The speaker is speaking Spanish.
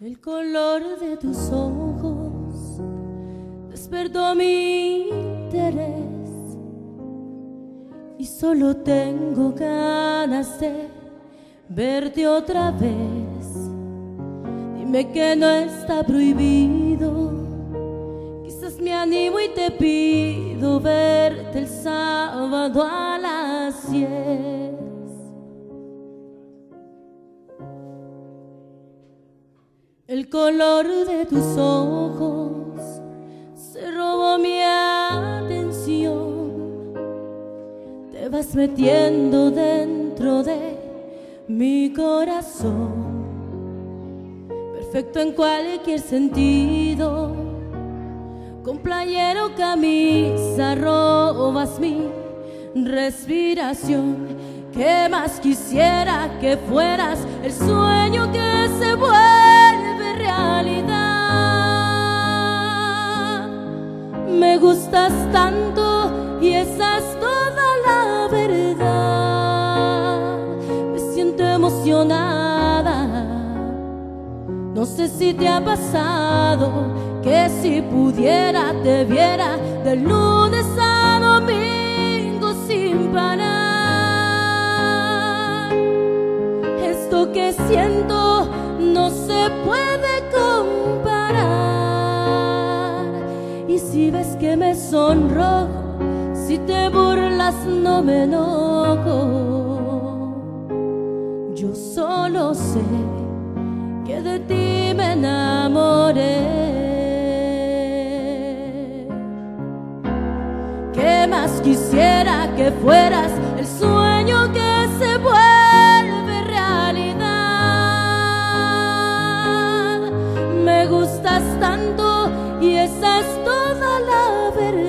El color de tus ojos despertó mi interés y solo tengo ganas de verte otra vez. Dime que no está prohibido. Quizás me animo y te pido verte el sábado El color de tus ojos se robó mi atención. Te vas metiendo dentro de mi corazón. Perfecto en cualquier sentido. Con playero camisa robas mi respiración. ¿Qué más quisiera que fueras el sueño que se vuelve gustas tanto y esa es toda la verdad. Me siento emocionada. No sé si te ha pasado que si pudiera te viera de lunes a domingo sin parar. Esto que siento no se puede si ves que me sonrojo, si te burlas no me enojo. Yo solo sé que de ti me enamoré. ¿Qué más quisiera que fueras el sueño que se vuelve realidad? Me gustas tanto y esa es பெரு